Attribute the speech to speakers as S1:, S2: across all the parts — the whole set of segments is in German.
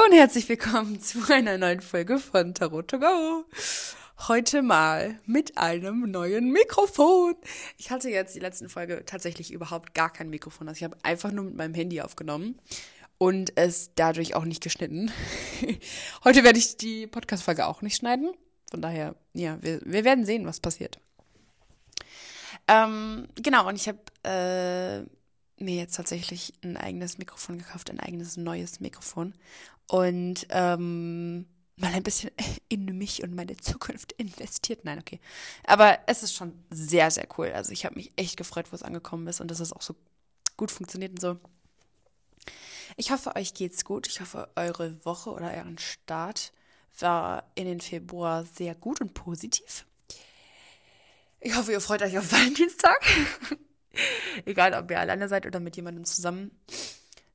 S1: Hallo und herzlich willkommen zu einer neuen Folge von Tarot to Go. Heute mal mit einem neuen Mikrofon. Ich hatte jetzt die letzten Folge tatsächlich überhaupt gar kein Mikrofon. Also ich habe einfach nur mit meinem Handy aufgenommen und es dadurch auch nicht geschnitten. Heute werde ich die Podcast-Folge auch nicht schneiden. Von daher, ja, wir, wir werden sehen, was passiert. Ähm, genau, und ich habe äh, mir jetzt tatsächlich ein eigenes Mikrofon gekauft, ein eigenes neues Mikrofon. Und ähm, mal ein bisschen in mich und meine Zukunft investiert. Nein, okay. Aber es ist schon sehr, sehr cool. Also ich habe mich echt gefreut, wo es angekommen ist und dass es auch so gut funktioniert und so. Ich hoffe, euch geht's gut. Ich hoffe, eure Woche oder euren Start war in den Februar sehr gut und positiv. Ich hoffe, ihr freut euch auf Valentinstag. Egal, ob ihr alleine seid oder mit jemandem zusammen.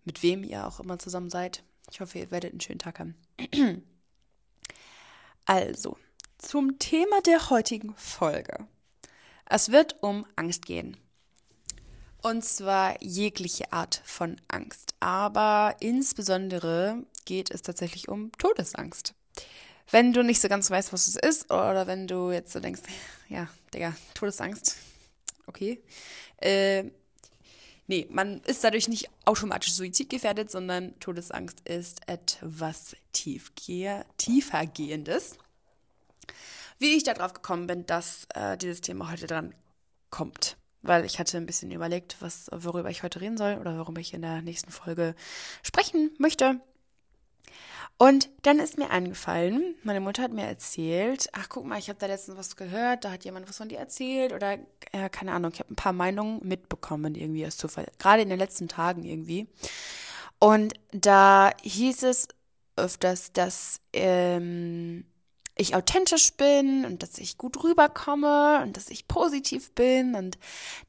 S1: Mit wem ihr auch immer zusammen seid. Ich hoffe, ihr werdet einen schönen Tag haben. Also, zum Thema der heutigen Folge. Es wird um Angst gehen. Und zwar jegliche Art von Angst. Aber insbesondere geht es tatsächlich um Todesangst. Wenn du nicht so ganz weißt, was es ist, oder wenn du jetzt so denkst, ja, Digga, Todesangst, okay. Äh, nee, man ist dadurch nicht automatisch suizidgefährdet, sondern Todesangst ist etwas tiefergehendes. Wie ich darauf gekommen bin, dass äh, dieses Thema heute dran kommt weil ich hatte ein bisschen überlegt, was, worüber ich heute reden soll oder worüber ich in der nächsten Folge sprechen möchte. Und dann ist mir eingefallen, meine Mutter hat mir erzählt, ach guck mal, ich habe da letztens was gehört, da hat jemand was von dir erzählt oder äh, keine Ahnung, ich habe ein paar Meinungen mitbekommen irgendwie aus Zufall, gerade in den letzten Tagen irgendwie. Und da hieß es öfters, dass ähm, ich authentisch bin und dass ich gut rüberkomme und dass ich positiv bin und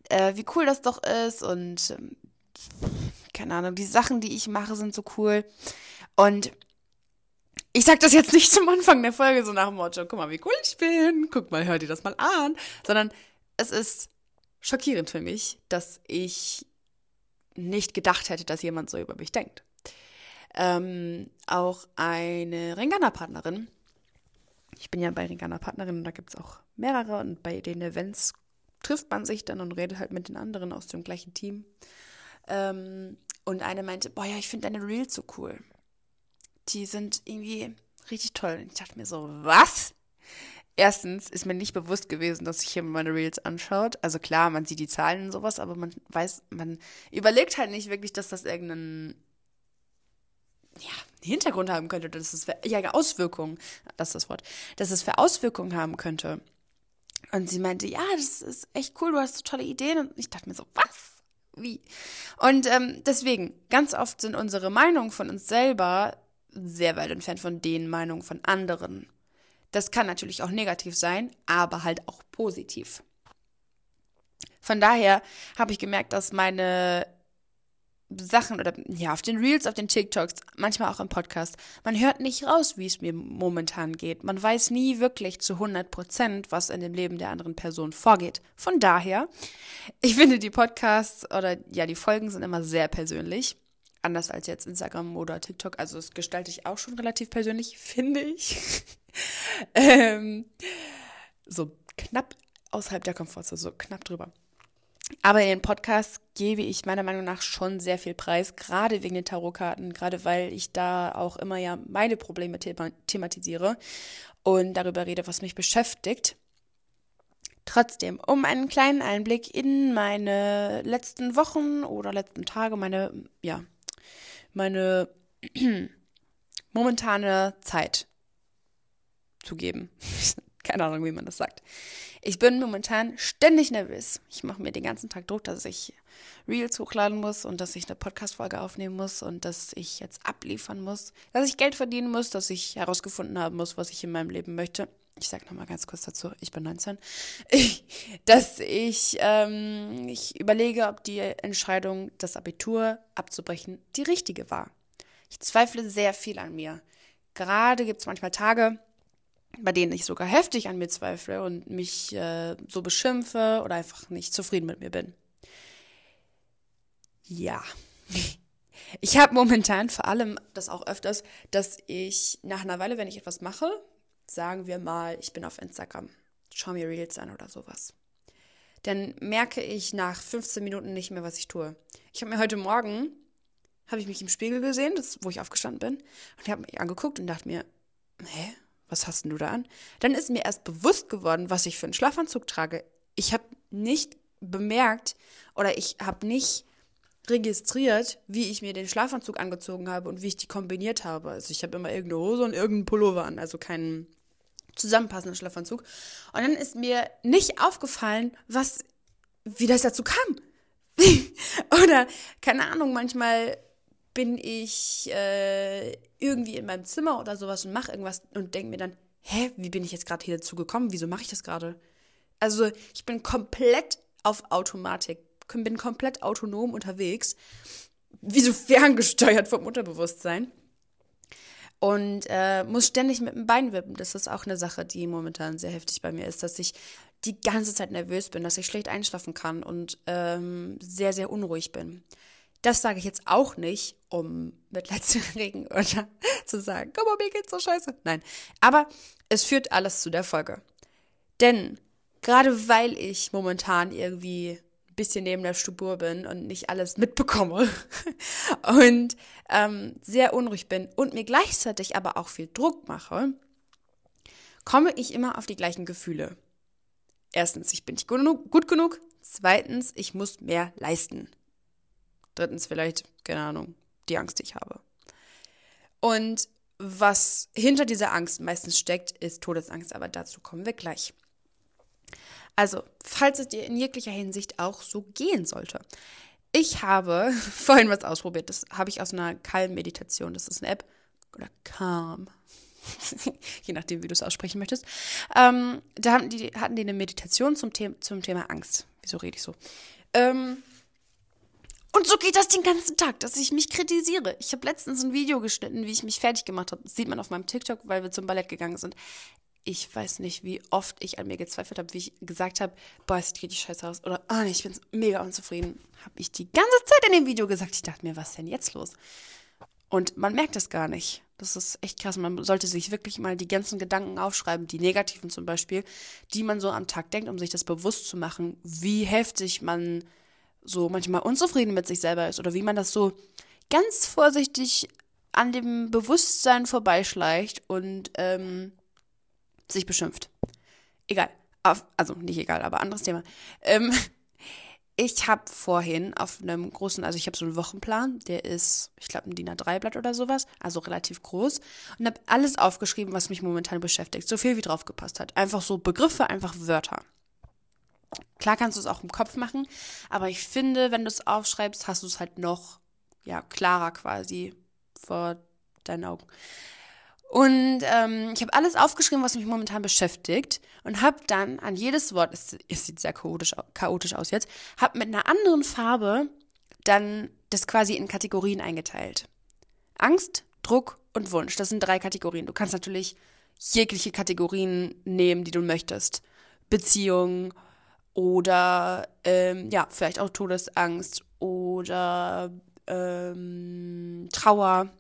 S1: äh, wie cool das doch ist und ähm, keine Ahnung, die Sachen, die ich mache, sind so cool. Und ich sag das jetzt nicht zum Anfang der Folge so nach dem Motto, guck mal, wie cool ich bin, guck mal, hör dir das mal an, sondern es ist schockierend für mich, dass ich nicht gedacht hätte, dass jemand so über mich denkt. Ähm, auch eine Ringana-Partnerin, ich bin ja bei Ringana Partnerin und da gibt es auch mehrere und bei den Events trifft man sich dann und redet halt mit den anderen aus dem gleichen Team. Ähm, und eine meinte, boah ja, ich finde deine Reels so cool die sind irgendwie richtig toll. Und ich dachte mir so, was? Erstens ist mir nicht bewusst gewesen, dass sich jemand meine Reels anschaut. Also klar, man sieht die Zahlen und sowas, aber man weiß, man überlegt halt nicht wirklich, dass das irgendeinen ja, Hintergrund haben könnte, dass es für, ja, Auswirkungen, das ist das Wort, dass es für Auswirkungen haben könnte. Und sie meinte, ja, das ist echt cool, du hast so tolle Ideen. Und ich dachte mir so, was? Wie? Und ähm, deswegen, ganz oft sind unsere Meinungen von uns selber sehr weit entfernt von den Meinungen von anderen. Das kann natürlich auch negativ sein, aber halt auch positiv. Von daher habe ich gemerkt, dass meine Sachen oder ja, auf den Reels, auf den TikToks, manchmal auch im Podcast, man hört nicht raus, wie es mir momentan geht. Man weiß nie wirklich zu 100 Prozent, was in dem Leben der anderen Person vorgeht. Von daher, ich finde die Podcasts oder ja, die Folgen sind immer sehr persönlich anders als jetzt Instagram oder TikTok. Also das gestalte ich auch schon relativ persönlich, finde ich. ähm, so knapp außerhalb der Komfortzone, so knapp drüber. Aber in den Podcasts gebe ich meiner Meinung nach schon sehr viel Preis, gerade wegen den Tarotkarten, gerade weil ich da auch immer ja meine Probleme thema thematisiere und darüber rede, was mich beschäftigt. Trotzdem, um einen kleinen Einblick in meine letzten Wochen oder letzten Tage, meine ja, meine momentane Zeit zu geben. Keine Ahnung, wie man das sagt. Ich bin momentan ständig nervös. Ich mache mir den ganzen Tag Druck, dass ich Reels hochladen muss und dass ich eine Podcast-Folge aufnehmen muss und dass ich jetzt abliefern muss, dass ich Geld verdienen muss, dass ich herausgefunden haben muss, was ich in meinem Leben möchte. Ich sage nochmal ganz kurz dazu, ich bin 19, dass ich, ähm, ich überlege, ob die Entscheidung, das Abitur abzubrechen, die richtige war. Ich zweifle sehr viel an mir. Gerade gibt es manchmal Tage, bei denen ich sogar heftig an mir zweifle und mich äh, so beschimpfe oder einfach nicht zufrieden mit mir bin. Ja. Ich habe momentan vor allem das auch öfters, dass ich nach einer Weile, wenn ich etwas mache, sagen wir mal, ich bin auf Instagram, schau mir Reels an oder sowas, dann merke ich nach 15 Minuten nicht mehr, was ich tue. Ich habe mir heute Morgen, habe ich mich im Spiegel gesehen, das, wo ich aufgestanden bin, und ich habe mich angeguckt und dachte mir, hä, was hast denn du da an? Dann ist mir erst bewusst geworden, was ich für einen Schlafanzug trage. Ich habe nicht bemerkt oder ich habe nicht registriert, wie ich mir den Schlafanzug angezogen habe und wie ich die kombiniert habe. Also ich habe immer irgendeine Hose und irgendeinen Pullover an, also keinen zusammenpassenden Schlafanzug. Und dann ist mir nicht aufgefallen, was, wie das dazu kam. Oder, keine Ahnung, manchmal bin ich äh, irgendwie in meinem Zimmer oder sowas und mache irgendwas und denke mir dann, hä, wie bin ich jetzt gerade hier dazu gekommen? Wieso mache ich das gerade? Also ich bin komplett auf Automatik, bin komplett autonom unterwegs, wie so ferngesteuert vom Unterbewusstsein und äh, muss ständig mit dem Bein wippen. Das ist auch eine Sache, die momentan sehr heftig bei mir ist, dass ich die ganze Zeit nervös bin, dass ich schlecht einschlafen kann und ähm, sehr, sehr unruhig bin. Das sage ich jetzt auch nicht, um Mitleid zu regen oder zu sagen, guck mal, mir geht's so scheiße. Nein, aber es führt alles zu der Folge. Denn gerade weil ich momentan irgendwie bisschen neben der Spur bin und nicht alles mitbekomme und ähm, sehr unruhig bin und mir gleichzeitig aber auch viel Druck mache, komme ich immer auf die gleichen Gefühle. Erstens, ich bin nicht gut genug, gut genug. Zweitens, ich muss mehr leisten. Drittens, vielleicht, keine Ahnung, die Angst, die ich habe. Und was hinter dieser Angst meistens steckt, ist Todesangst, aber dazu kommen wir gleich. Also, falls es dir in jeglicher Hinsicht auch so gehen sollte. Ich habe vorhin was ausprobiert. Das habe ich aus einer Calm-Meditation. Das ist eine App. Oder Calm. Je nachdem, wie du es aussprechen möchtest. Ähm, da hatten die, hatten die eine Meditation zum, The zum Thema Angst. Wieso rede ich so? Ähm, und so geht das den ganzen Tag, dass ich mich kritisiere. Ich habe letztens ein Video geschnitten, wie ich mich fertig gemacht habe. Das sieht man auf meinem TikTok, weil wir zum Ballett gegangen sind ich weiß nicht, wie oft ich an mir gezweifelt habe, wie ich gesagt habe, boah, es sieht richtig scheiße aus. Oder, ah, oh, nee, ich bin mega unzufrieden. Habe ich die ganze Zeit in dem Video gesagt. Ich dachte mir, was ist denn jetzt los? Und man merkt das gar nicht. Das ist echt krass. Man sollte sich wirklich mal die ganzen Gedanken aufschreiben, die negativen zum Beispiel, die man so am Tag denkt, um sich das bewusst zu machen, wie heftig man so manchmal unzufrieden mit sich selber ist oder wie man das so ganz vorsichtig an dem Bewusstsein vorbeischleicht und ähm, sich beschimpft. Egal. Also nicht egal, aber anderes Thema. Ähm, ich habe vorhin auf einem großen, also ich habe so einen Wochenplan, der ist, ich glaube, ein DIN A3-Blatt oder sowas, also relativ groß, und habe alles aufgeschrieben, was mich momentan beschäftigt, so viel wie drauf gepasst hat. Einfach so Begriffe, einfach Wörter. Klar kannst du es auch im Kopf machen, aber ich finde, wenn du es aufschreibst, hast du es halt noch, ja, klarer quasi vor deinen Augen. Und ähm, ich habe alles aufgeschrieben, was mich momentan beschäftigt und habe dann an jedes Wort, es, es sieht sehr chaotisch, chaotisch aus jetzt, habe mit einer anderen Farbe dann das quasi in Kategorien eingeteilt. Angst, Druck und Wunsch, das sind drei Kategorien. Du kannst natürlich jegliche Kategorien nehmen, die du möchtest. Beziehung oder ähm, ja, vielleicht auch Todesangst oder ähm, Trauer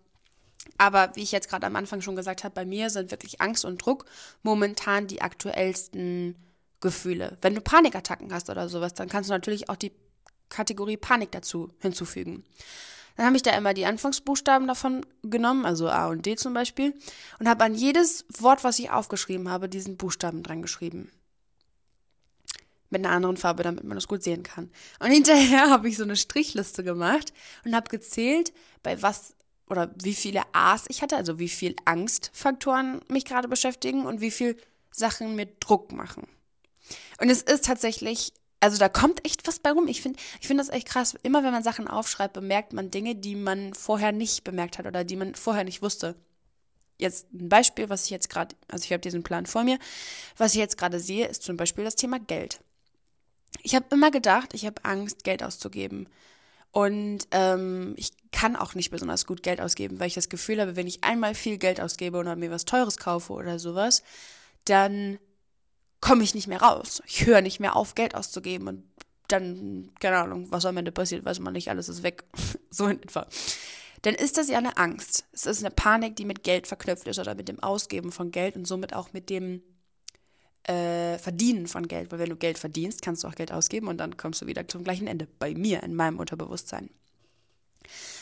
S1: aber wie ich jetzt gerade am Anfang schon gesagt habe, bei mir sind wirklich Angst und Druck momentan die aktuellsten Gefühle. Wenn du Panikattacken hast oder sowas, dann kannst du natürlich auch die Kategorie Panik dazu hinzufügen. Dann habe ich da immer die Anfangsbuchstaben davon genommen, also A und D zum Beispiel, und habe an jedes Wort, was ich aufgeschrieben habe, diesen Buchstaben dran geschrieben. Mit einer anderen Farbe, damit man das gut sehen kann. Und hinterher habe ich so eine Strichliste gemacht und habe gezählt, bei was oder wie viele A's ich hatte, also wie viel Angstfaktoren mich gerade beschäftigen und wie viel Sachen mir Druck machen. Und es ist tatsächlich, also da kommt echt was bei rum. Ich finde, ich finde das echt krass. Immer wenn man Sachen aufschreibt, bemerkt man Dinge, die man vorher nicht bemerkt hat oder die man vorher nicht wusste. Jetzt ein Beispiel, was ich jetzt gerade, also ich habe diesen Plan vor mir, was ich jetzt gerade sehe, ist zum Beispiel das Thema Geld. Ich habe immer gedacht, ich habe Angst, Geld auszugeben. Und ähm, ich kann auch nicht besonders gut Geld ausgeben, weil ich das Gefühl habe, wenn ich einmal viel Geld ausgebe oder mir was Teures kaufe oder sowas, dann komme ich nicht mehr raus. Ich höre nicht mehr auf, Geld auszugeben und dann, keine Ahnung, was am Ende passiert, weiß man nicht, alles ist weg. so in etwa. dann ist das ja eine Angst. Es ist eine Panik, die mit Geld verknüpft ist oder mit dem Ausgeben von Geld und somit auch mit dem äh, Verdienen von Geld. Weil wenn du Geld verdienst, kannst du auch Geld ausgeben und dann kommst du wieder zum gleichen Ende. Bei mir, in meinem Unterbewusstsein.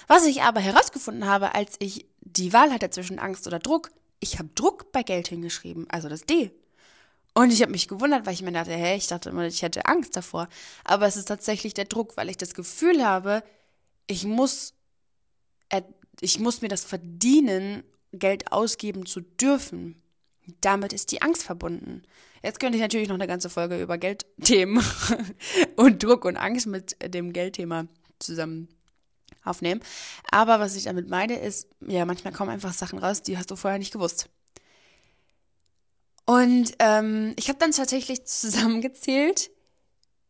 S1: Was ich aber herausgefunden habe, als ich die Wahl hatte zwischen Angst oder Druck, ich habe Druck bei Geld hingeschrieben, also das D. Und ich habe mich gewundert, weil ich mir dachte, hey, ich dachte immer, ich hätte Angst davor. Aber es ist tatsächlich der Druck, weil ich das Gefühl habe, ich muss, ich muss mir das verdienen, Geld ausgeben zu dürfen. Damit ist die Angst verbunden. Jetzt könnte ich natürlich noch eine ganze Folge über Geldthemen und Druck und Angst mit dem Geldthema zusammen aufnehmen. Aber was ich damit meine, ist, ja, manchmal kommen einfach Sachen raus, die hast du vorher nicht gewusst. Und ähm, ich habe dann tatsächlich zusammengezählt,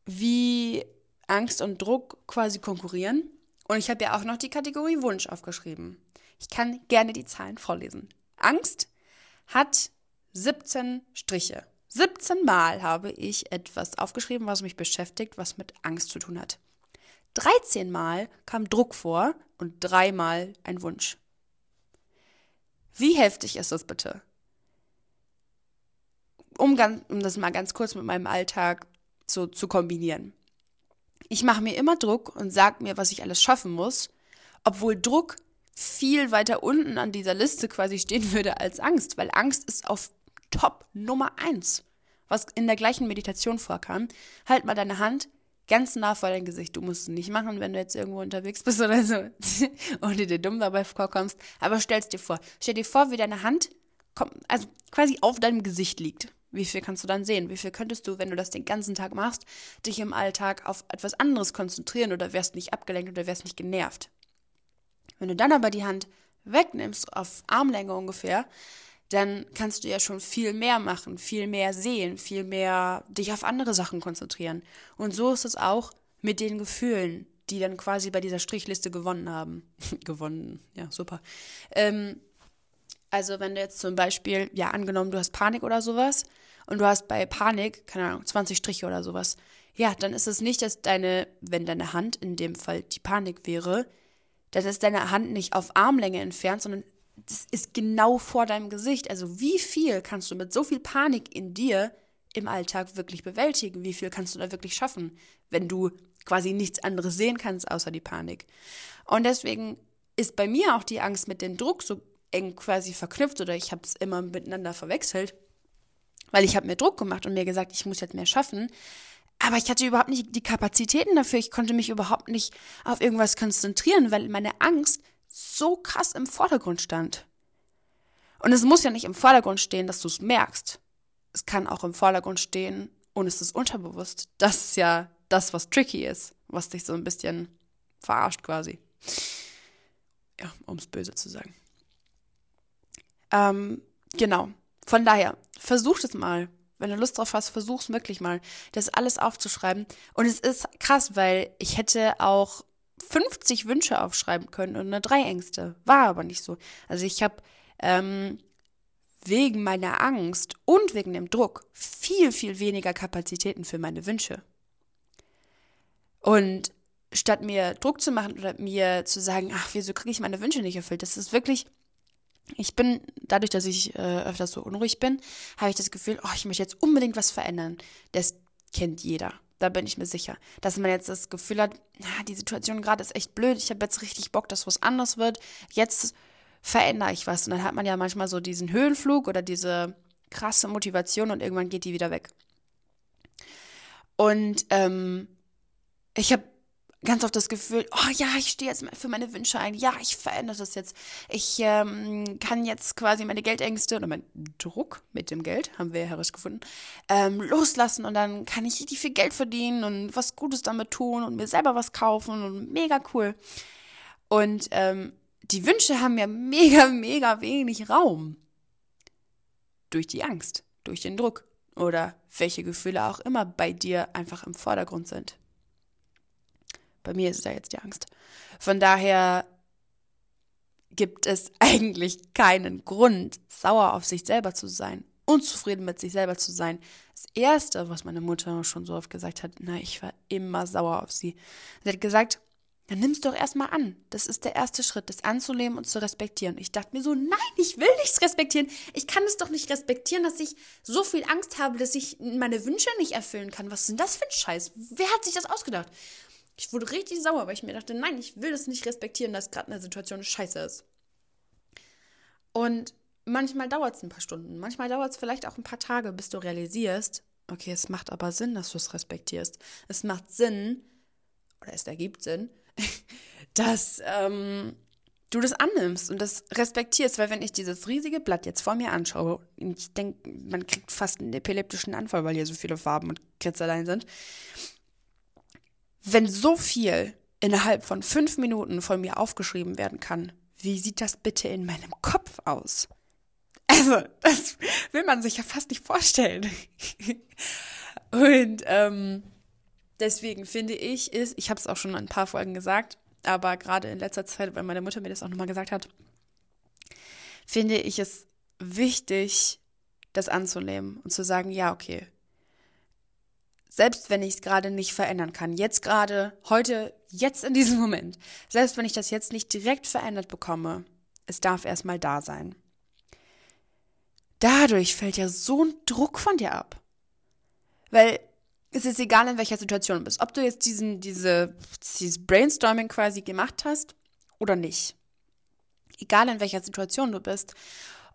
S1: wie Angst und Druck quasi konkurrieren. Und ich habe ja auch noch die Kategorie Wunsch aufgeschrieben. Ich kann gerne die Zahlen vorlesen. Angst hat 17 Striche. 17 Mal habe ich etwas aufgeschrieben, was mich beschäftigt, was mit Angst zu tun hat. 13 Mal kam Druck vor und dreimal ein Wunsch. Wie heftig ist das bitte? Um, ganz, um das mal ganz kurz mit meinem Alltag so zu kombinieren. Ich mache mir immer Druck und sage mir, was ich alles schaffen muss, obwohl Druck viel weiter unten an dieser Liste quasi stehen würde als Angst, weil Angst ist auf Top Nummer eins, was in der gleichen Meditation vorkam. Halt mal deine Hand ganz nah vor dein Gesicht. Du musst es nicht machen, wenn du jetzt irgendwo unterwegs bist oder so und dir dumm dabei vorkommst. Aber stell's dir vor. Stell dir vor, wie deine Hand also quasi auf deinem Gesicht liegt. Wie viel kannst du dann sehen? Wie viel könntest du, wenn du das den ganzen Tag machst, dich im Alltag auf etwas anderes konzentrieren oder wärst nicht abgelenkt oder wärst nicht genervt? Wenn du dann aber die Hand wegnimmst, auf Armlänge ungefähr, dann kannst du ja schon viel mehr machen, viel mehr sehen, viel mehr dich auf andere Sachen konzentrieren. Und so ist es auch mit den Gefühlen, die dann quasi bei dieser Strichliste gewonnen haben. gewonnen, ja, super. Ähm, also wenn du jetzt zum Beispiel, ja, angenommen, du hast Panik oder sowas und du hast bei Panik, keine Ahnung, 20 Striche oder sowas, ja, dann ist es nicht, dass deine, wenn deine Hand in dem Fall die Panik wäre, dann ist deine Hand nicht auf Armlänge entfernt, sondern das ist genau vor deinem Gesicht. Also wie viel kannst du mit so viel Panik in dir im Alltag wirklich bewältigen? Wie viel kannst du da wirklich schaffen, wenn du quasi nichts anderes sehen kannst außer die Panik? Und deswegen ist bei mir auch die Angst mit dem Druck so eng quasi verknüpft oder ich habe es immer miteinander verwechselt, weil ich habe mir Druck gemacht und mir gesagt, ich muss jetzt mehr schaffen. Aber ich hatte überhaupt nicht die Kapazitäten dafür. Ich konnte mich überhaupt nicht auf irgendwas konzentrieren, weil meine Angst so krass im Vordergrund stand. Und es muss ja nicht im Vordergrund stehen, dass du es merkst. Es kann auch im Vordergrund stehen und es ist unterbewusst. Das ist ja das, was tricky ist, was dich so ein bisschen verarscht quasi. Ja, um es böse zu sagen. Ähm, genau. Von daher, versuch es mal. Wenn du Lust drauf hast, versuch's wirklich mal, das alles aufzuschreiben. Und es ist krass, weil ich hätte auch 50 Wünsche aufschreiben können und nur drei Ängste. War aber nicht so. Also ich habe ähm, wegen meiner Angst und wegen dem Druck viel, viel weniger Kapazitäten für meine Wünsche. Und statt mir Druck zu machen oder mir zu sagen, ach, wieso kriege ich meine Wünsche nicht erfüllt, das ist wirklich, ich bin, dadurch, dass ich äh, öfters so unruhig bin, habe ich das Gefühl, oh, ich möchte jetzt unbedingt was verändern. Das kennt jeder. Da bin ich mir sicher. Dass man jetzt das Gefühl hat, die Situation gerade ist echt blöd, ich habe jetzt richtig Bock, dass was anders wird. Jetzt verändere ich was. Und dann hat man ja manchmal so diesen Höhenflug oder diese krasse Motivation und irgendwann geht die wieder weg. Und ähm, ich habe ganz oft das Gefühl, oh ja, ich stehe jetzt für meine Wünsche ein, ja, ich verändere das jetzt. Ich ähm, kann jetzt quasi meine Geldängste oder meinen Druck mit dem Geld, haben wir ja herausgefunden, ähm, loslassen und dann kann ich richtig viel Geld verdienen und was Gutes damit tun und mir selber was kaufen und mega cool. Und ähm, die Wünsche haben ja mega, mega wenig Raum. Durch die Angst, durch den Druck oder welche Gefühle auch immer bei dir einfach im Vordergrund sind. Bei mir ist es ja jetzt die Angst. Von daher gibt es eigentlich keinen Grund, sauer auf sich selber zu sein, unzufrieden mit sich selber zu sein. Das Erste, was meine Mutter schon so oft gesagt hat, na, ich war immer sauer auf sie. Sie hat gesagt, dann nimm's doch erstmal an. Das ist der erste Schritt, das anzunehmen und zu respektieren. Ich dachte mir so, nein, ich will nichts respektieren. Ich kann es doch nicht respektieren, dass ich so viel Angst habe, dass ich meine Wünsche nicht erfüllen kann. Was ist denn das für ein Scheiß? Wer hat sich das ausgedacht? Ich wurde richtig sauer, weil ich mir dachte, nein, ich will das nicht respektieren, dass gerade eine Situation scheiße ist. Und manchmal dauert es ein paar Stunden, manchmal dauert es vielleicht auch ein paar Tage, bis du realisierst, okay, es macht aber Sinn, dass du es respektierst. Es macht Sinn, oder es ergibt Sinn, dass ähm, du das annimmst und das respektierst, weil wenn ich dieses riesige Blatt jetzt vor mir anschaue, ich denke, man kriegt fast einen epileptischen Anfall, weil hier so viele Farben und Kritzeleien sind. Wenn so viel innerhalb von fünf Minuten von mir aufgeschrieben werden kann, wie sieht das bitte in meinem Kopf aus? Also, das will man sich ja fast nicht vorstellen. und ähm, deswegen finde ich, ist, ich habe es auch schon in ein paar Folgen gesagt, aber gerade in letzter Zeit, weil meine Mutter mir das auch nochmal gesagt hat, finde ich es wichtig, das anzunehmen und zu sagen, ja, okay. Selbst wenn ich es gerade nicht verändern kann, jetzt gerade, heute, jetzt in diesem Moment, selbst wenn ich das jetzt nicht direkt verändert bekomme, es darf erstmal da sein. Dadurch fällt ja so ein Druck von dir ab. Weil es ist egal, in welcher Situation du bist. Ob du jetzt diesen, diese, dieses Brainstorming quasi gemacht hast oder nicht. Egal, in welcher Situation du bist.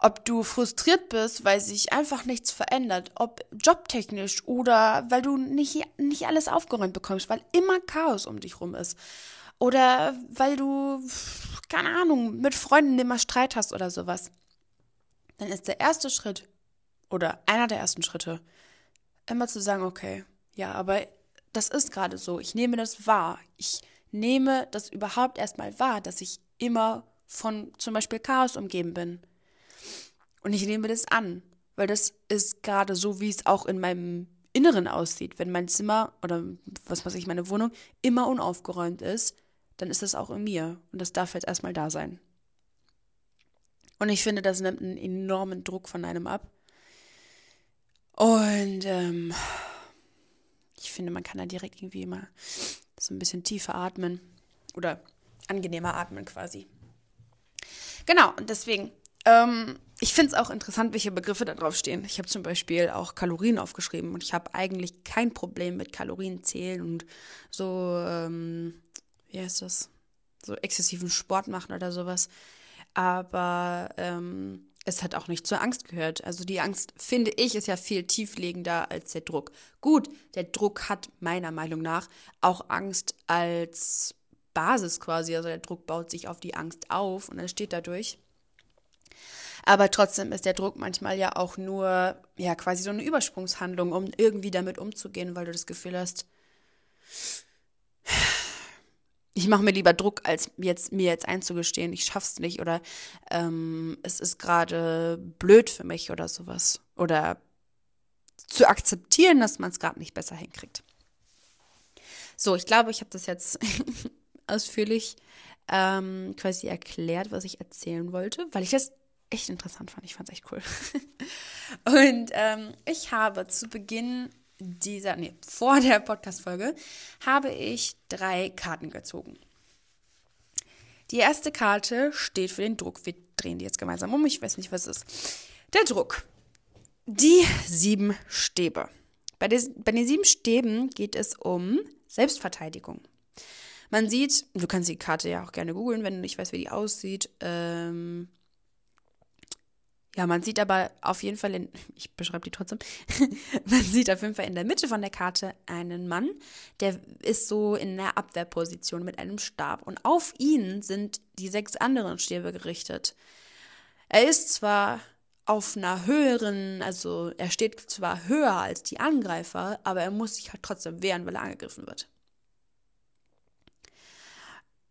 S1: Ob du frustriert bist, weil sich einfach nichts verändert. Ob jobtechnisch oder weil du nicht, nicht alles aufgeräumt bekommst, weil immer Chaos um dich rum ist. Oder weil du, keine Ahnung, mit Freunden immer Streit hast oder sowas. Dann ist der erste Schritt oder einer der ersten Schritte, immer zu sagen, okay, ja, aber das ist gerade so. Ich nehme das wahr. Ich nehme das überhaupt erstmal wahr, dass ich immer von zum Beispiel Chaos umgeben bin. Und ich nehme das an, weil das ist gerade so, wie es auch in meinem Inneren aussieht. Wenn mein Zimmer oder was weiß ich, meine Wohnung immer unaufgeräumt ist, dann ist das auch in mir. Und das darf jetzt erstmal da sein. Und ich finde, das nimmt einen enormen Druck von einem ab. Und ähm, ich finde, man kann da direkt irgendwie immer so ein bisschen tiefer atmen oder angenehmer atmen quasi. Genau, und deswegen, ähm, ich finde es auch interessant, welche Begriffe da drauf stehen. Ich habe zum Beispiel auch Kalorien aufgeschrieben und ich habe eigentlich kein Problem mit Kalorien zählen und so, ähm, wie heißt das, so exzessiven Sport machen oder sowas. Aber ähm, es hat auch nicht zur Angst gehört. Also die Angst, finde ich, ist ja viel tieflegender als der Druck. Gut, der Druck hat meiner Meinung nach auch Angst als Basis quasi. Also der Druck baut sich auf die Angst auf und entsteht dadurch. Aber trotzdem ist der Druck manchmal ja auch nur, ja, quasi so eine Übersprungshandlung, um irgendwie damit umzugehen, weil du das Gefühl hast, ich mache mir lieber Druck, als jetzt, mir jetzt einzugestehen, ich schaff's nicht oder ähm, es ist gerade blöd für mich oder sowas. Oder zu akzeptieren, dass man es gerade nicht besser hinkriegt. So, ich glaube, ich habe das jetzt ausführlich ähm, quasi erklärt, was ich erzählen wollte, weil ich das echt interessant fand. Ich fand es echt cool. Und ähm, ich habe zu Beginn dieser, nee, vor der Podcast-Folge habe ich drei Karten gezogen. Die erste Karte steht für den Druck. Wir drehen die jetzt gemeinsam um. Ich weiß nicht, was es ist. Der Druck. Die sieben Stäbe. Bei, des, bei den sieben Stäben geht es um Selbstverteidigung. Man sieht, du kannst die Karte ja auch gerne googeln, wenn du nicht weißt, wie die aussieht. Ähm, ja, man sieht aber auf jeden Fall, in, ich beschreibe die trotzdem, man sieht auf jeden Fall in der Mitte von der Karte einen Mann, der ist so in der Abwehrposition mit einem Stab und auf ihn sind die sechs anderen Stäbe gerichtet. Er ist zwar auf einer höheren, also er steht zwar höher als die Angreifer, aber er muss sich halt trotzdem wehren, weil er angegriffen wird.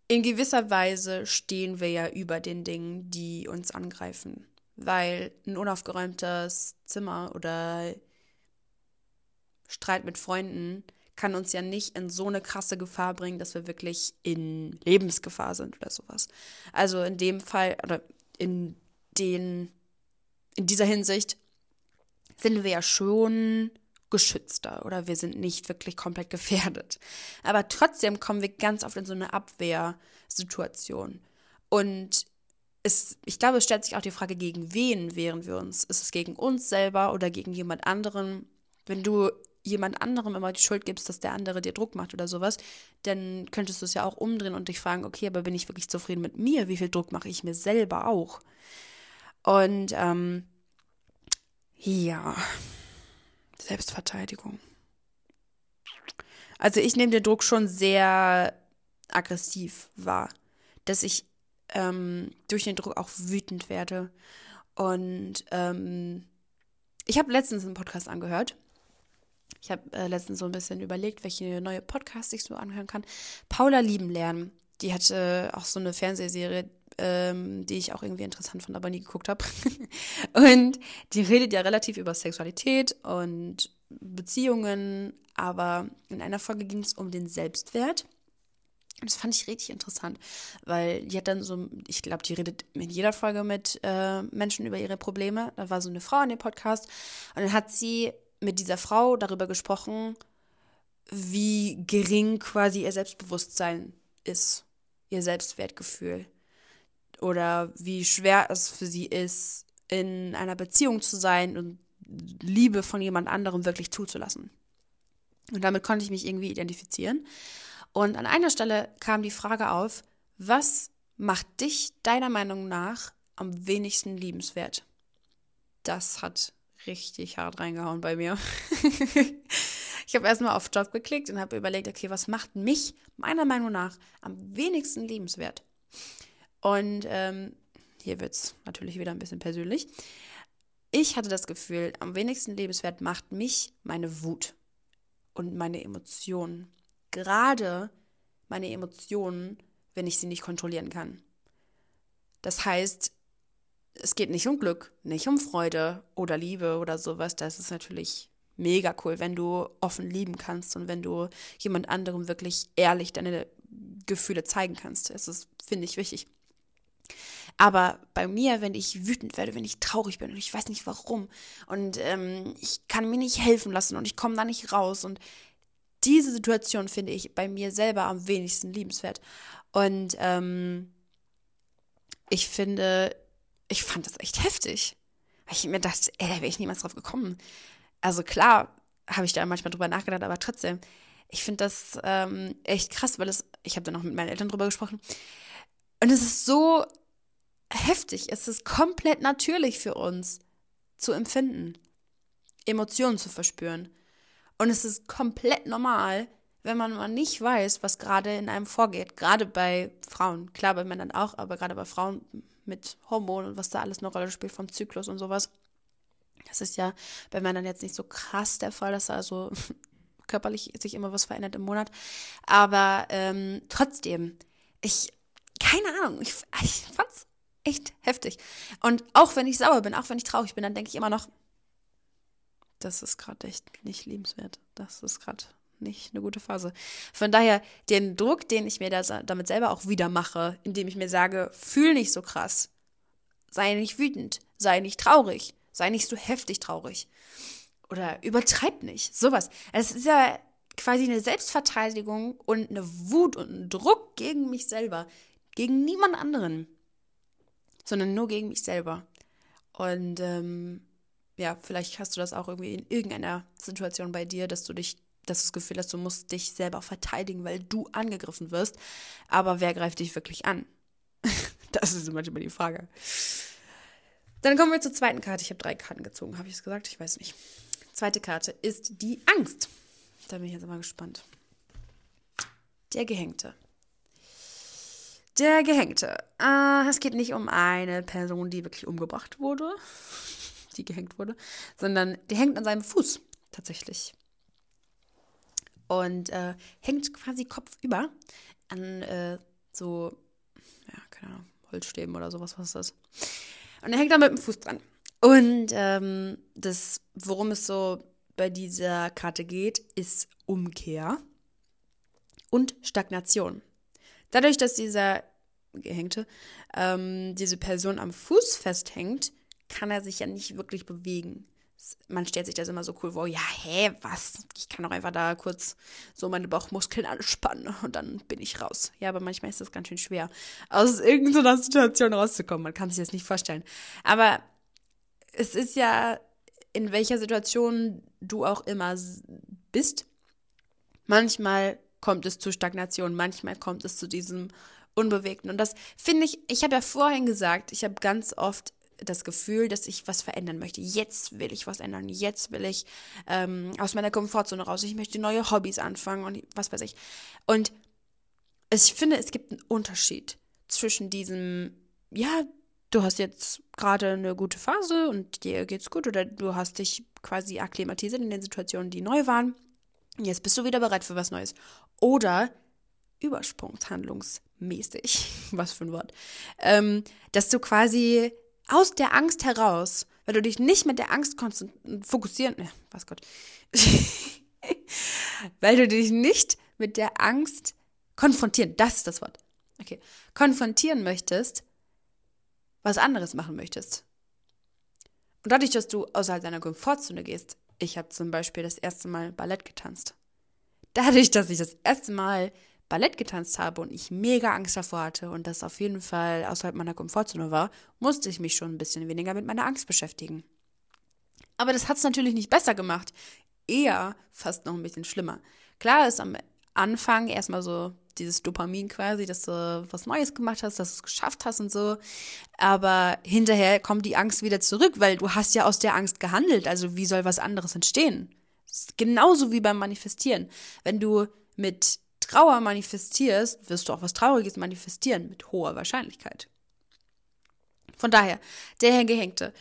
S1: In gewisser Weise stehen wir ja über den Dingen, die uns angreifen weil ein unaufgeräumtes Zimmer oder Streit mit Freunden kann uns ja nicht in so eine krasse Gefahr bringen, dass wir wirklich in Lebensgefahr sind oder sowas. Also in dem Fall oder in den in dieser Hinsicht sind wir ja schon geschützter oder wir sind nicht wirklich komplett gefährdet. Aber trotzdem kommen wir ganz oft in so eine Abwehrsituation. Und es, ich glaube, es stellt sich auch die Frage, gegen wen wehren wir uns? Ist es gegen uns selber oder gegen jemand anderen? Wenn du jemand anderem immer die Schuld gibst, dass der andere dir Druck macht oder sowas, dann könntest du es ja auch umdrehen und dich fragen, okay, aber bin ich wirklich zufrieden mit mir? Wie viel Druck mache ich mir selber auch? Und ähm, ja, Selbstverteidigung. Also ich nehme den Druck schon sehr aggressiv wahr, dass ich ähm, durch den Druck auch wütend werde. Und ähm, ich habe letztens einen Podcast angehört. Ich habe äh, letztens so ein bisschen überlegt, welche neue Podcasts ich so anhören kann. Paula Lieben lernen. Die hatte auch so eine Fernsehserie, ähm, die ich auch irgendwie interessant fand, aber nie geguckt habe. und die redet ja relativ über Sexualität und Beziehungen, aber in einer Folge ging es um den Selbstwert. Das fand ich richtig interessant, weil die hat dann so, ich glaube, die redet in jeder Folge mit äh, Menschen über ihre Probleme. Da war so eine Frau in dem Podcast und dann hat sie mit dieser Frau darüber gesprochen, wie gering quasi ihr Selbstbewusstsein ist, ihr Selbstwertgefühl oder wie schwer es für sie ist, in einer Beziehung zu sein und Liebe von jemand anderem wirklich zuzulassen. Und damit konnte ich mich irgendwie identifizieren. Und an einer Stelle kam die Frage auf, was macht dich deiner Meinung nach am wenigsten liebenswert? Das hat richtig hart reingehauen bei mir. ich habe erstmal auf Job geklickt und habe überlegt, okay, was macht mich meiner Meinung nach am wenigsten liebenswert? Und ähm, hier wird es natürlich wieder ein bisschen persönlich. Ich hatte das Gefühl, am wenigsten lebenswert macht mich meine Wut und meine Emotionen. Gerade meine Emotionen, wenn ich sie nicht kontrollieren kann. Das heißt, es geht nicht um Glück, nicht um Freude oder Liebe oder sowas. Das ist natürlich mega cool, wenn du offen lieben kannst und wenn du jemand anderem wirklich ehrlich deine Gefühle zeigen kannst. Das ist, finde ich, wichtig. Aber bei mir, wenn ich wütend werde, wenn ich traurig bin und ich weiß nicht warum und ähm, ich kann mir nicht helfen lassen und ich komme da nicht raus und diese Situation finde ich bei mir selber am wenigsten liebenswert. Und ähm, ich finde, ich fand das echt heftig. Ich mir dachte, ey, da wäre ich niemals drauf gekommen. Also klar, habe ich da manchmal drüber nachgedacht, aber trotzdem, ich finde das ähm, echt krass, weil es, ich habe da noch mit meinen Eltern drüber gesprochen. Und es ist so heftig. Es ist komplett natürlich für uns zu empfinden, Emotionen zu verspüren. Und es ist komplett normal, wenn man mal nicht weiß, was gerade in einem vorgeht. Gerade bei Frauen. Klar, bei Männern auch, aber gerade bei Frauen mit Hormonen und was da alles eine Rolle spielt vom Zyklus und sowas. Das ist ja bei Männern jetzt nicht so krass der Fall, dass da also körperlich sich immer was verändert im Monat. Aber ähm, trotzdem, ich, keine Ahnung, ich, ich fand's echt heftig. Und auch wenn ich sauer bin, auch wenn ich traurig bin, dann denke ich immer noch, das ist gerade echt nicht liebenswert. Das ist gerade nicht eine gute Phase. Von daher, den Druck, den ich mir da, damit selber auch wieder mache, indem ich mir sage, fühl nicht so krass, sei nicht wütend, sei nicht traurig, sei nicht so heftig traurig oder übertreib nicht, sowas. Es ist ja quasi eine Selbstverteidigung und eine Wut und ein Druck gegen mich selber, gegen niemand anderen sondern nur gegen mich selber. Und ähm, ja, vielleicht hast du das auch irgendwie in irgendeiner Situation bei dir, dass du dich, dass du das Gefühl hast, du musst dich selber verteidigen, weil du angegriffen wirst. Aber wer greift dich wirklich an? das ist manchmal die Frage. Dann kommen wir zur zweiten Karte. Ich habe drei Karten gezogen, habe ich es gesagt? Ich weiß nicht. Zweite Karte ist die Angst. Da bin ich jetzt mal gespannt. Der Gehängte. Der Gehängte. Äh, es geht nicht um eine Person, die wirklich umgebracht wurde, die gehängt wurde, sondern der hängt an seinem Fuß tatsächlich. Und äh, hängt quasi kopfüber an äh, so, ja, keine Ahnung, Holzstäben oder sowas, was ist das? Und er hängt da mit dem Fuß dran. Und ähm, das, worum es so bei dieser Karte geht, ist Umkehr und Stagnation. Dadurch, dass dieser Gehängte ähm, diese Person am Fuß festhängt, kann er sich ja nicht wirklich bewegen, man stellt sich das immer so cool vor, ja, hä, was? Ich kann doch einfach da kurz so meine Bauchmuskeln anspannen und dann bin ich raus. Ja, aber manchmal ist das ganz schön schwer, aus irgendeiner Situation rauszukommen. Man kann sich das nicht vorstellen. Aber es ist ja, in welcher Situation du auch immer bist, manchmal kommt es zu Stagnation, manchmal kommt es zu diesem Unbewegten. Und das finde ich, ich habe ja vorhin gesagt, ich habe ganz oft das Gefühl, dass ich was verändern möchte. Jetzt will ich was ändern. Jetzt will ich ähm, aus meiner Komfortzone raus. Ich möchte neue Hobbys anfangen und was weiß ich. Und ich finde, es gibt einen Unterschied zwischen diesem, ja, du hast jetzt gerade eine gute Phase und dir geht's gut oder du hast dich quasi akklimatisiert in den Situationen, die neu waren. Jetzt bist du wieder bereit für was Neues. Oder übersprungshandlungsmäßig, was für ein Wort, ähm, dass du quasi aus der Angst heraus, weil du dich nicht mit der Angst fokussieren, ne, was Gott, weil du dich nicht mit der Angst konfrontieren, das ist das Wort, okay, konfrontieren möchtest, was anderes machen möchtest. Und dadurch, dass du außerhalb deiner Komfortzone gehst, ich habe zum Beispiel das erste Mal Ballett getanzt. Dadurch, dass ich das erste Mal Ballett getanzt habe und ich mega Angst davor hatte und das auf jeden Fall außerhalb meiner Komfortzone war, musste ich mich schon ein bisschen weniger mit meiner Angst beschäftigen. Aber das hat es natürlich nicht besser gemacht. Eher fast noch ein bisschen schlimmer. Klar ist am Anfang erstmal so dieses Dopamin quasi, dass du was Neues gemacht hast, dass du es geschafft hast und so. Aber hinterher kommt die Angst wieder zurück, weil du hast ja aus der Angst gehandelt. Also wie soll was anderes entstehen? Genauso wie beim Manifestieren. Wenn du mit Trauer manifestierst, wirst du auch was Trauriges manifestieren, mit hoher Wahrscheinlichkeit. Von daher, der Gehängte.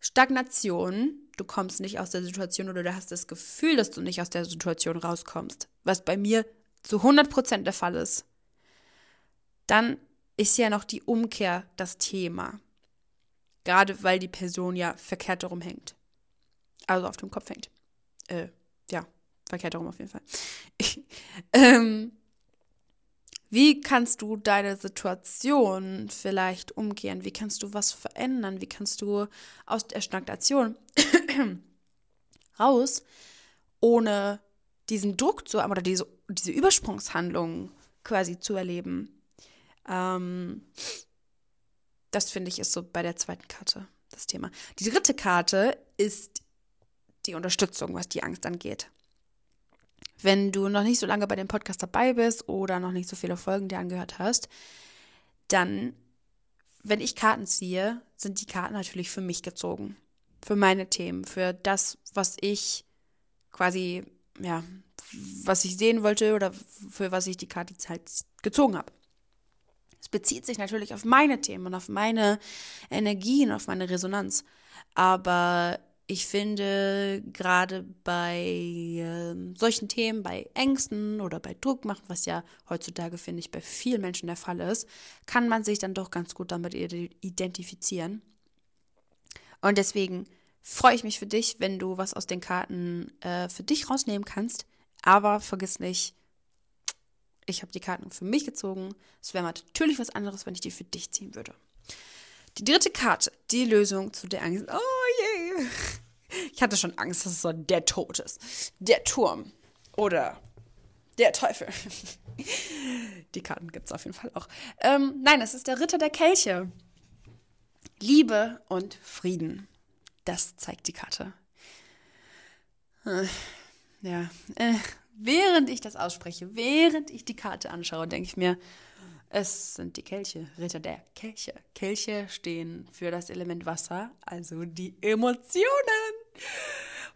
S1: Stagnation, du kommst nicht aus der Situation oder du hast das Gefühl, dass du nicht aus der Situation rauskommst, was bei mir zu 100% der Fall ist. Dann ist ja noch die Umkehr das Thema. Gerade weil die Person ja verkehrt darum hängt. Also auf dem Kopf hängt. Äh, verkehrt darum auf jeden Fall. ähm, wie kannst du deine Situation vielleicht umgehen? Wie kannst du was verändern? Wie kannst du aus der Stagnation raus, ohne diesen Druck zu haben oder diese, diese Übersprungshandlung quasi zu erleben? Ähm, das finde ich ist so bei der zweiten Karte das Thema. Die dritte Karte ist die Unterstützung, was die Angst angeht. Wenn du noch nicht so lange bei dem Podcast dabei bist oder noch nicht so viele Folgen dir angehört hast, dann, wenn ich Karten ziehe, sind die Karten natürlich für mich gezogen. Für meine Themen, für das, was ich quasi, ja, was ich sehen wollte oder für was ich die Karte halt gezogen habe. Es bezieht sich natürlich auf meine Themen und auf meine Energien, auf meine Resonanz. Aber ich finde, gerade bei äh, solchen Themen, bei Ängsten oder bei Druck machen, was ja heutzutage, finde ich, bei vielen Menschen der Fall ist, kann man sich dann doch ganz gut damit identifizieren. Und deswegen freue ich mich für dich, wenn du was aus den Karten äh, für dich rausnehmen kannst. Aber vergiss nicht, ich habe die Karten für mich gezogen. Es wäre natürlich was anderes, wenn ich die für dich ziehen würde. Die dritte Karte, die Lösung zu der Angst. Oh. Ich hatte schon Angst, dass es so der Tod ist. Der Turm. Oder der Teufel. Die Karten gibt es auf jeden Fall auch. Ähm, nein, es ist der Ritter der Kelche. Liebe und Frieden. Das zeigt die Karte. Äh, ja, äh, während ich das ausspreche, während ich die Karte anschaue, denke ich mir, es sind die Kelche, Ritter der Kelche. Kelche stehen für das Element Wasser, also die Emotionen.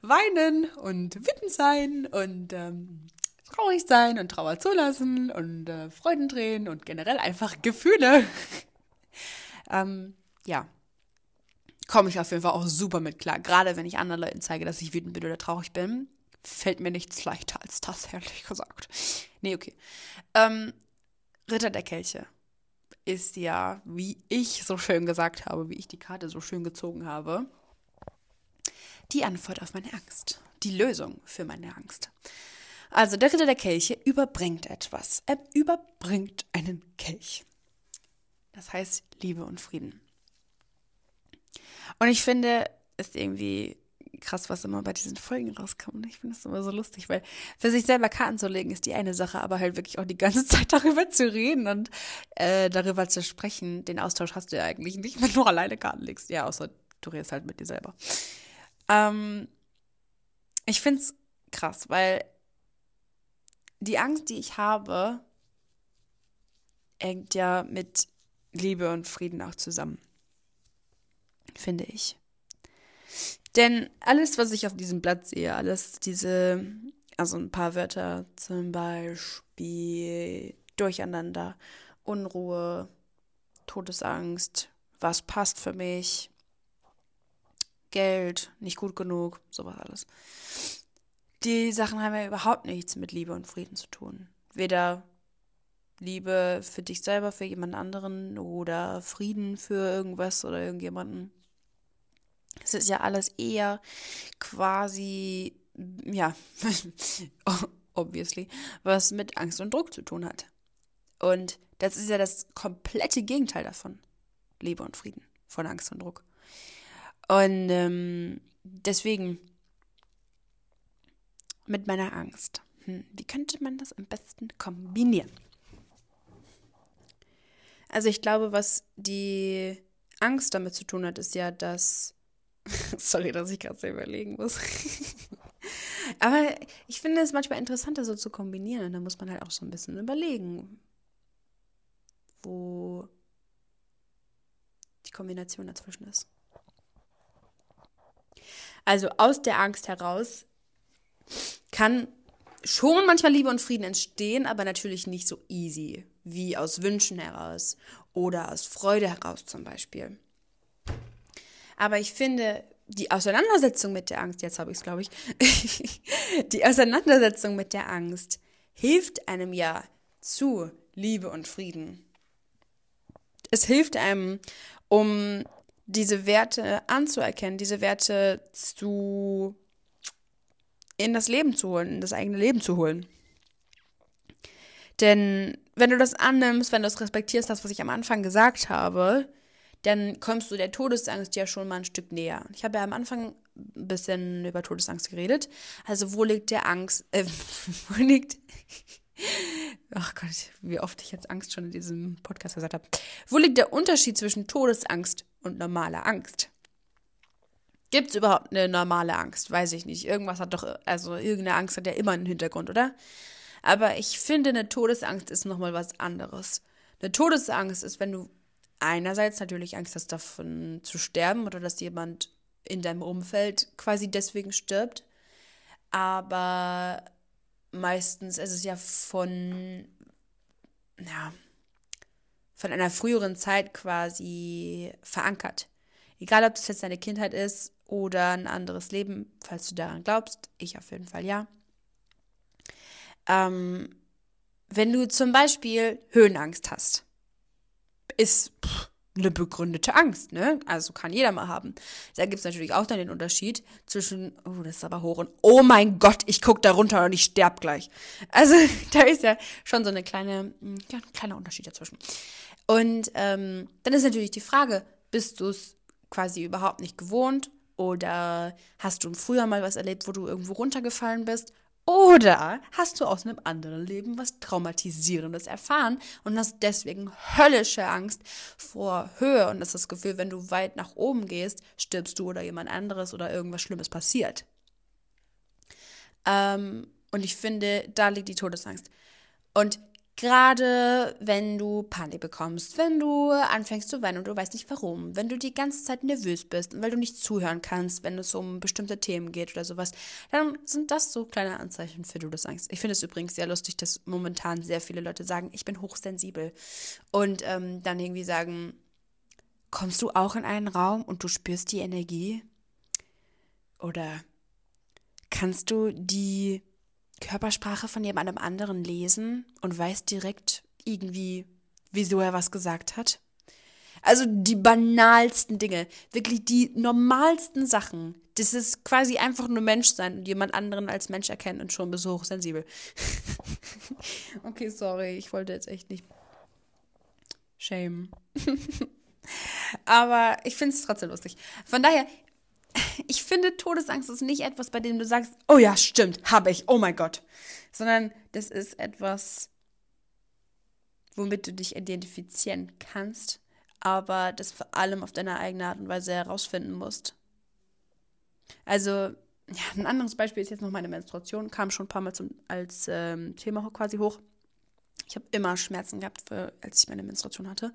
S1: Weinen und wütend sein und ähm, traurig sein und Trauer zulassen und äh, Freudentränen und generell einfach Gefühle. ähm, ja, komme ich auf jeden Fall auch super mit klar. Gerade wenn ich anderen Leuten zeige, dass ich wütend bin oder traurig bin, fällt mir nichts leichter als das, ehrlich gesagt. Nee, okay. Ähm, Ritter der Kelche ist ja, wie ich so schön gesagt habe, wie ich die Karte so schön gezogen habe, die Antwort auf meine Angst, die Lösung für meine Angst. Also der Ritter der Kelche überbringt etwas. Er überbringt einen Kelch. Das heißt Liebe und Frieden. Und ich finde es irgendwie krass, was immer bei diesen Folgen rauskommt. Ich finde das immer so lustig, weil für sich selber Karten zu legen ist die eine Sache, aber halt wirklich auch die ganze Zeit darüber zu reden und äh, darüber zu sprechen, den Austausch hast du ja eigentlich nicht, wenn du alleine Karten legst. Ja, außer du redest halt mit dir selber. Ähm, ich finde es krass, weil die Angst, die ich habe, hängt ja mit Liebe und Frieden auch zusammen. Finde ich. Denn alles, was ich auf diesem Blatt sehe, alles diese, also ein paar Wörter, zum Beispiel Durcheinander, Unruhe, Todesangst, was passt für mich, Geld, nicht gut genug, sowas alles. Die Sachen haben ja überhaupt nichts mit Liebe und Frieden zu tun. Weder Liebe für dich selber, für jemand anderen oder Frieden für irgendwas oder irgendjemanden. Es ist ja alles eher quasi, ja, obviously, was mit Angst und Druck zu tun hat. Und das ist ja das komplette Gegenteil davon. Liebe und Frieden, von Angst und Druck. Und ähm, deswegen mit meiner Angst. Hm, wie könnte man das am besten kombinieren? Also ich glaube, was die Angst damit zu tun hat, ist ja, dass Sorry, dass ich gerade so überlegen muss. Aber ich finde es manchmal interessanter, so zu kombinieren. Und da muss man halt auch so ein bisschen überlegen, wo die Kombination dazwischen ist. Also aus der Angst heraus kann schon manchmal Liebe und Frieden entstehen, aber natürlich nicht so easy wie aus Wünschen heraus oder aus Freude heraus zum Beispiel. Aber ich finde, die Auseinandersetzung mit der Angst, jetzt habe ich es, glaube ich, die Auseinandersetzung mit der Angst hilft einem ja zu Liebe und Frieden. Es hilft einem, um diese Werte anzuerkennen, diese Werte zu in das Leben zu holen, in das eigene Leben zu holen. Denn wenn du das annimmst, wenn du es respektierst, das, was ich am Anfang gesagt habe, dann kommst du der Todesangst ja schon mal ein Stück näher. Ich habe ja am Anfang ein bisschen über Todesangst geredet. Also wo liegt der Angst, äh, wo liegt, ach Gott, wie oft ich jetzt Angst schon in diesem Podcast gesagt habe. Wo liegt der Unterschied zwischen Todesangst und normaler Angst? Gibt es überhaupt eine normale Angst? Weiß ich nicht. Irgendwas hat doch, also irgendeine Angst hat ja immer einen Hintergrund, oder? Aber ich finde, eine Todesangst ist nochmal was anderes. Eine Todesangst ist, wenn du einerseits natürlich Angst hast, davon zu sterben oder dass jemand in deinem Umfeld quasi deswegen stirbt. Aber meistens ist es ja von, ja, von einer früheren Zeit quasi verankert. Egal, ob das jetzt deine Kindheit ist oder ein anderes Leben, falls du daran glaubst. Ich auf jeden Fall ja. Ähm, wenn du zum Beispiel Höhenangst hast, ist pff, eine begründete Angst, ne? Also kann jeder mal haben. Da gibt es natürlich auch dann den Unterschied zwischen, oh, das ist aber hoch und oh mein Gott, ich gucke da runter und ich sterb gleich. Also da ist ja schon so eine kleine, hm, ja, ein kleiner Unterschied dazwischen. Und ähm, dann ist natürlich die Frage, bist du es quasi überhaupt nicht gewohnt oder hast du früher mal was erlebt, wo du irgendwo runtergefallen bist oder hast du aus einem anderen Leben was Traumatisierendes erfahren und hast deswegen höllische Angst vor Höhe und hast das Gefühl, wenn du weit nach oben gehst, stirbst du oder jemand anderes oder irgendwas Schlimmes passiert. Ähm, und ich finde, da liegt die Todesangst. Und Gerade wenn du Panik bekommst, wenn du anfängst zu weinen und du weißt nicht warum, wenn du die ganze Zeit nervös bist und weil du nicht zuhören kannst, wenn es um bestimmte Themen geht oder sowas, dann sind das so kleine Anzeichen für Todesangst. Ich finde es übrigens sehr lustig, dass momentan sehr viele Leute sagen, ich bin hochsensibel und ähm, dann irgendwie sagen, kommst du auch in einen Raum und du spürst die Energie? Oder kannst du die Körpersprache von jemandem anderen lesen und weiß direkt irgendwie, wieso er was gesagt hat. Also die banalsten Dinge, wirklich die normalsten Sachen. Das ist quasi einfach nur Mensch sein und jemand anderen als Mensch erkennen und schon bist du hochsensibel. okay, sorry, ich wollte jetzt echt nicht shame. Aber ich finde es trotzdem lustig. Von daher, ich finde, Todesangst ist nicht etwas, bei dem du sagst, oh ja, stimmt, habe ich, oh mein Gott. Sondern das ist etwas, womit du dich identifizieren kannst, aber das vor allem auf deine eigene Art und Weise herausfinden musst. Also, ja, ein anderes Beispiel ist jetzt noch meine Menstruation, kam schon ein paar Mal zum, als ähm, Thema quasi hoch. Ich habe immer Schmerzen gehabt, für, als ich meine Menstruation hatte.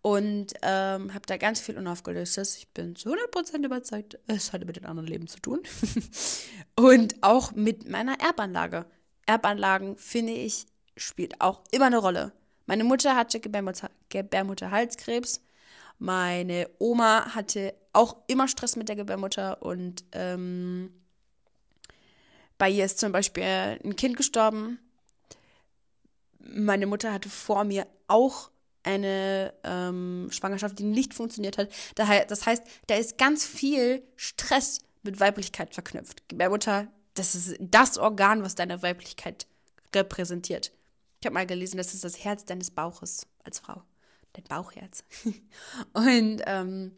S1: Und ähm, habe da ganz viel Unaufgelöstes. Ich bin zu 100% überzeugt, es hatte mit den anderen Leben zu tun. und auch mit meiner Erbanlage. Erbanlagen, finde ich, spielt auch immer eine Rolle. Meine Mutter hatte Gebärmutter, Gebärmutterhalskrebs. Meine Oma hatte auch immer Stress mit der Gebärmutter und ähm, bei ihr ist zum Beispiel ein Kind gestorben meine Mutter hatte vor mir auch eine ähm, Schwangerschaft, die nicht funktioniert hat. Das heißt, da ist ganz viel Stress mit Weiblichkeit verknüpft. Gebärmutter, das ist das Organ, was deine Weiblichkeit repräsentiert. Ich habe mal gelesen, das ist das Herz deines Bauches als Frau. Dein Bauchherz. Und ähm,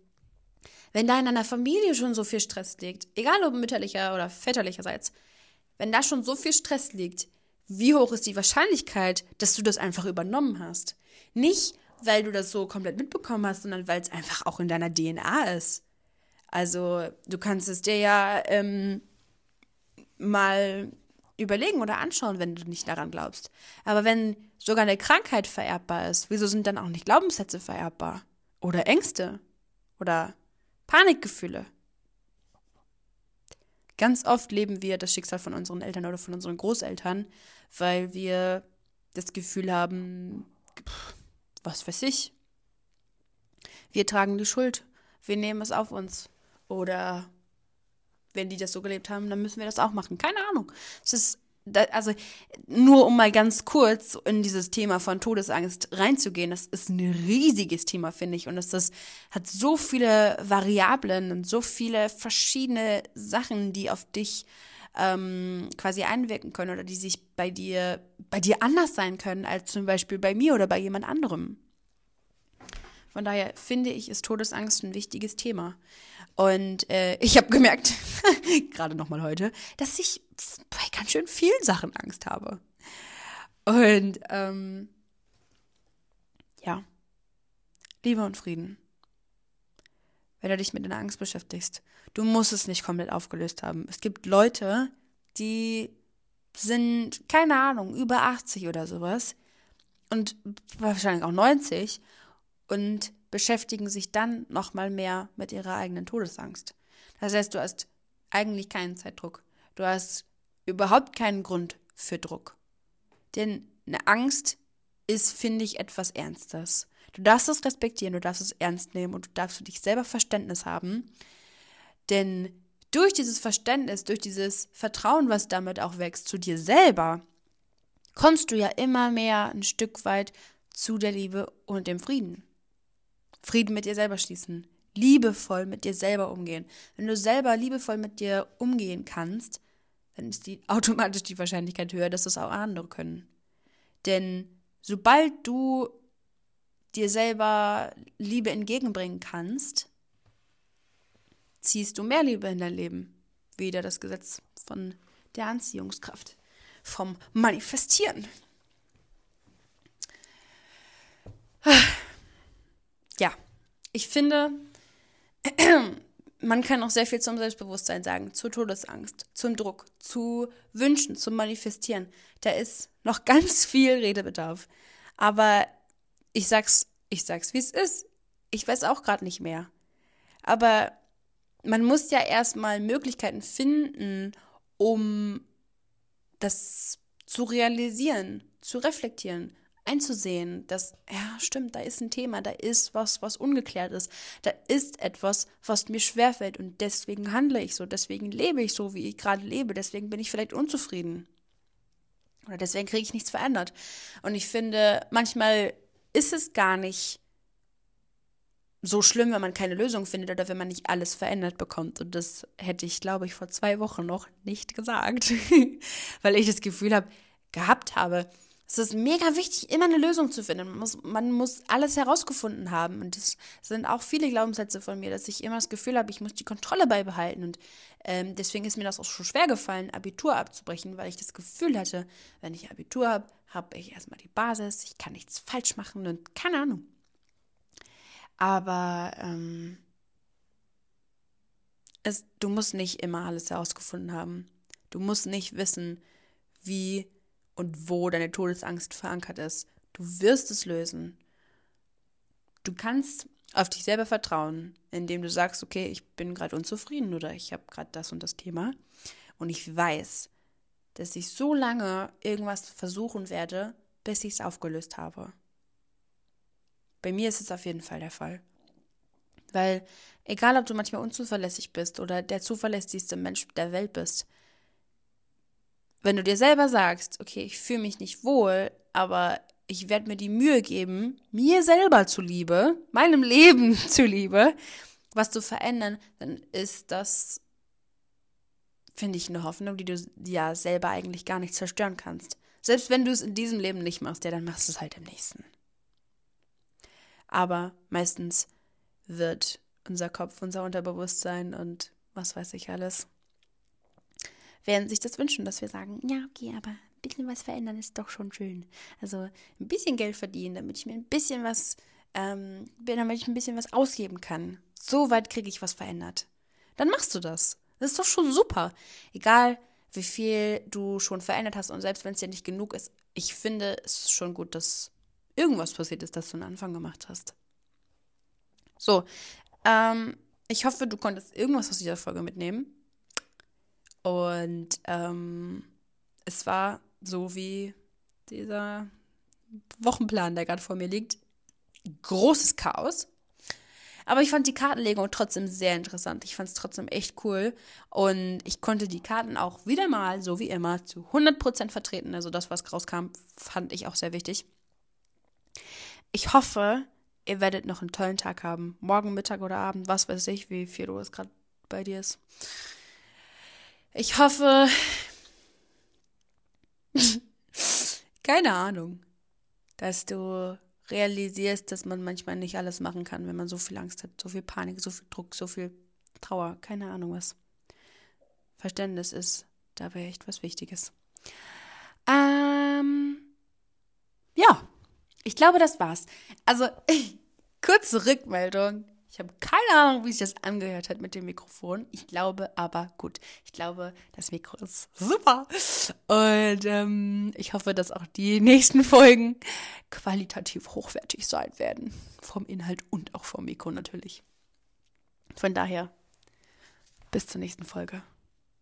S1: wenn da in einer Familie schon so viel Stress liegt, egal ob mütterlicher oder väterlicherseits, wenn da schon so viel Stress liegt, wie hoch ist die Wahrscheinlichkeit, dass du das einfach übernommen hast? Nicht, weil du das so komplett mitbekommen hast, sondern weil es einfach auch in deiner DNA ist. Also du kannst es dir ja ähm, mal überlegen oder anschauen, wenn du nicht daran glaubst. Aber wenn sogar eine Krankheit vererbbar ist, wieso sind dann auch nicht Glaubenssätze vererbbar? Oder Ängste? Oder Panikgefühle? Ganz oft leben wir das Schicksal von unseren Eltern oder von unseren Großeltern, weil wir das Gefühl haben, was weiß ich, wir tragen die Schuld, wir nehmen es auf uns. Oder wenn die das so gelebt haben, dann müssen wir das auch machen. Keine Ahnung. Es ist also nur um mal ganz kurz in dieses Thema von Todesangst reinzugehen, das ist ein riesiges Thema, finde ich. Und das, das hat so viele Variablen und so viele verschiedene Sachen, die auf dich ähm, quasi einwirken können oder die sich bei dir, bei dir anders sein können als zum Beispiel bei mir oder bei jemand anderem. Von daher finde ich, ist Todesangst ein wichtiges Thema. Und äh, ich habe gemerkt, gerade nochmal heute, dass ich bei ganz schön vielen Sachen Angst habe. Und ähm, ja, Liebe und Frieden. Wenn du dich mit deiner Angst beschäftigst, du musst es nicht komplett aufgelöst haben. Es gibt Leute, die sind, keine Ahnung, über 80 oder sowas und wahrscheinlich auch 90 und beschäftigen sich dann nochmal mehr mit ihrer eigenen Todesangst. Das heißt, du hast eigentlich keinen Zeitdruck. Du hast überhaupt keinen Grund für Druck. Denn eine Angst ist, finde ich, etwas Ernstes. Du darfst es respektieren, du darfst es ernst nehmen und du darfst für dich selber Verständnis haben. Denn durch dieses Verständnis, durch dieses Vertrauen, was damit auch wächst zu dir selber, kommst du ja immer mehr ein Stück weit zu der Liebe und dem Frieden. Frieden mit dir selber schließen, liebevoll mit dir selber umgehen. Wenn du selber liebevoll mit dir umgehen kannst, dann ist die automatisch die Wahrscheinlichkeit höher, dass das auch andere können. Denn sobald du dir selber Liebe entgegenbringen kannst, ziehst du mehr Liebe in dein Leben. Wieder das Gesetz von der Anziehungskraft, vom Manifestieren. Ja, ich finde, man kann auch sehr viel zum Selbstbewusstsein sagen, zur Todesangst, zum Druck, zu Wünschen, zum Manifestieren. Da ist noch ganz viel Redebedarf. Aber ich sag's, ich sag's, wie es ist. Ich weiß auch gerade nicht mehr. Aber man muss ja erstmal Möglichkeiten finden, um das zu realisieren, zu reflektieren, einzusehen, dass, ja, stimmt, da ist ein Thema, da ist was, was ungeklärt ist, da ist etwas, was mir schwerfällt und deswegen handle ich so, deswegen lebe ich so, wie ich gerade lebe, deswegen bin ich vielleicht unzufrieden. Oder deswegen kriege ich nichts verändert. Und ich finde, manchmal ist es gar nicht so schlimm, wenn man keine Lösung findet oder wenn man nicht alles verändert bekommt. Und das hätte ich, glaube ich, vor zwei Wochen noch nicht gesagt, weil ich das Gefühl habe, gehabt habe, Es ist mega wichtig, immer eine Lösung zu finden. Man muss, man muss alles herausgefunden haben. Und das sind auch viele Glaubenssätze von mir, dass ich immer das Gefühl habe, ich muss die Kontrolle beibehalten. Und ähm, deswegen ist mir das auch schon schwer gefallen, Abitur abzubrechen, weil ich das Gefühl hatte, wenn ich Abitur habe, habe ich erstmal die Basis, ich kann nichts falsch machen und keine Ahnung. Aber ähm, es, du musst nicht immer alles herausgefunden haben. Du musst nicht wissen, wie und wo deine Todesangst verankert ist. Du wirst es lösen. Du kannst auf dich selber vertrauen, indem du sagst, okay, ich bin gerade unzufrieden oder ich habe gerade das und das Thema und ich weiß, dass ich so lange irgendwas versuchen werde, bis ich es aufgelöst habe. Bei mir ist es auf jeden Fall der Fall. Weil egal, ob du manchmal unzuverlässig bist oder der zuverlässigste Mensch der Welt bist, wenn du dir selber sagst, okay, ich fühle mich nicht wohl, aber ich werde mir die Mühe geben, mir selber zuliebe, meinem Leben zuliebe, was zu verändern, dann ist das, finde ich, eine Hoffnung, die du ja selber eigentlich gar nicht zerstören kannst. Selbst wenn du es in diesem Leben nicht machst, ja, dann machst du es halt im nächsten. Aber meistens wird unser Kopf, unser Unterbewusstsein und was weiß ich alles werden sich das wünschen, dass wir sagen, ja, okay, aber ein bisschen was verändern ist doch schon schön. Also ein bisschen Geld verdienen, damit ich mir ein bisschen was, ähm, damit ich ein bisschen was ausgeben kann. So weit kriege ich was verändert. Dann machst du das. Das ist doch schon super. Egal, wie viel du schon verändert hast und selbst wenn es dir nicht genug ist, ich finde es ist schon gut, dass irgendwas passiert ist, dass du einen Anfang gemacht hast. So, ähm, ich hoffe, du konntest irgendwas aus dieser Folge mitnehmen. Und ähm, es war so wie dieser Wochenplan, der gerade vor mir liegt. Großes Chaos. Aber ich fand die Kartenlegung trotzdem sehr interessant. Ich fand es trotzdem echt cool. Und ich konnte die Karten auch wieder mal, so wie immer, zu 100% vertreten. Also das, was rauskam, fand ich auch sehr wichtig. Ich hoffe, ihr werdet noch einen tollen Tag haben. Morgen, Mittag oder Abend, was weiß ich, wie viel Uhr es gerade bei dir ist. Ich hoffe. keine Ahnung, dass du realisierst, dass man manchmal nicht alles machen kann, wenn man so viel Angst hat, so viel Panik, so viel Druck, so viel Trauer, keine Ahnung was. Verständnis ist dabei echt was Wichtiges. Ähm, ja, ich glaube, das war's. Also, kurze Rückmeldung. Ich habe keine Ahnung, wie sich das angehört hat mit dem Mikrofon. Ich glaube aber gut. Ich glaube, das Mikro ist super. Und ähm, ich hoffe, dass auch die nächsten Folgen qualitativ hochwertig sein werden. Vom Inhalt und auch vom Mikro natürlich. Von daher, bis zur nächsten Folge.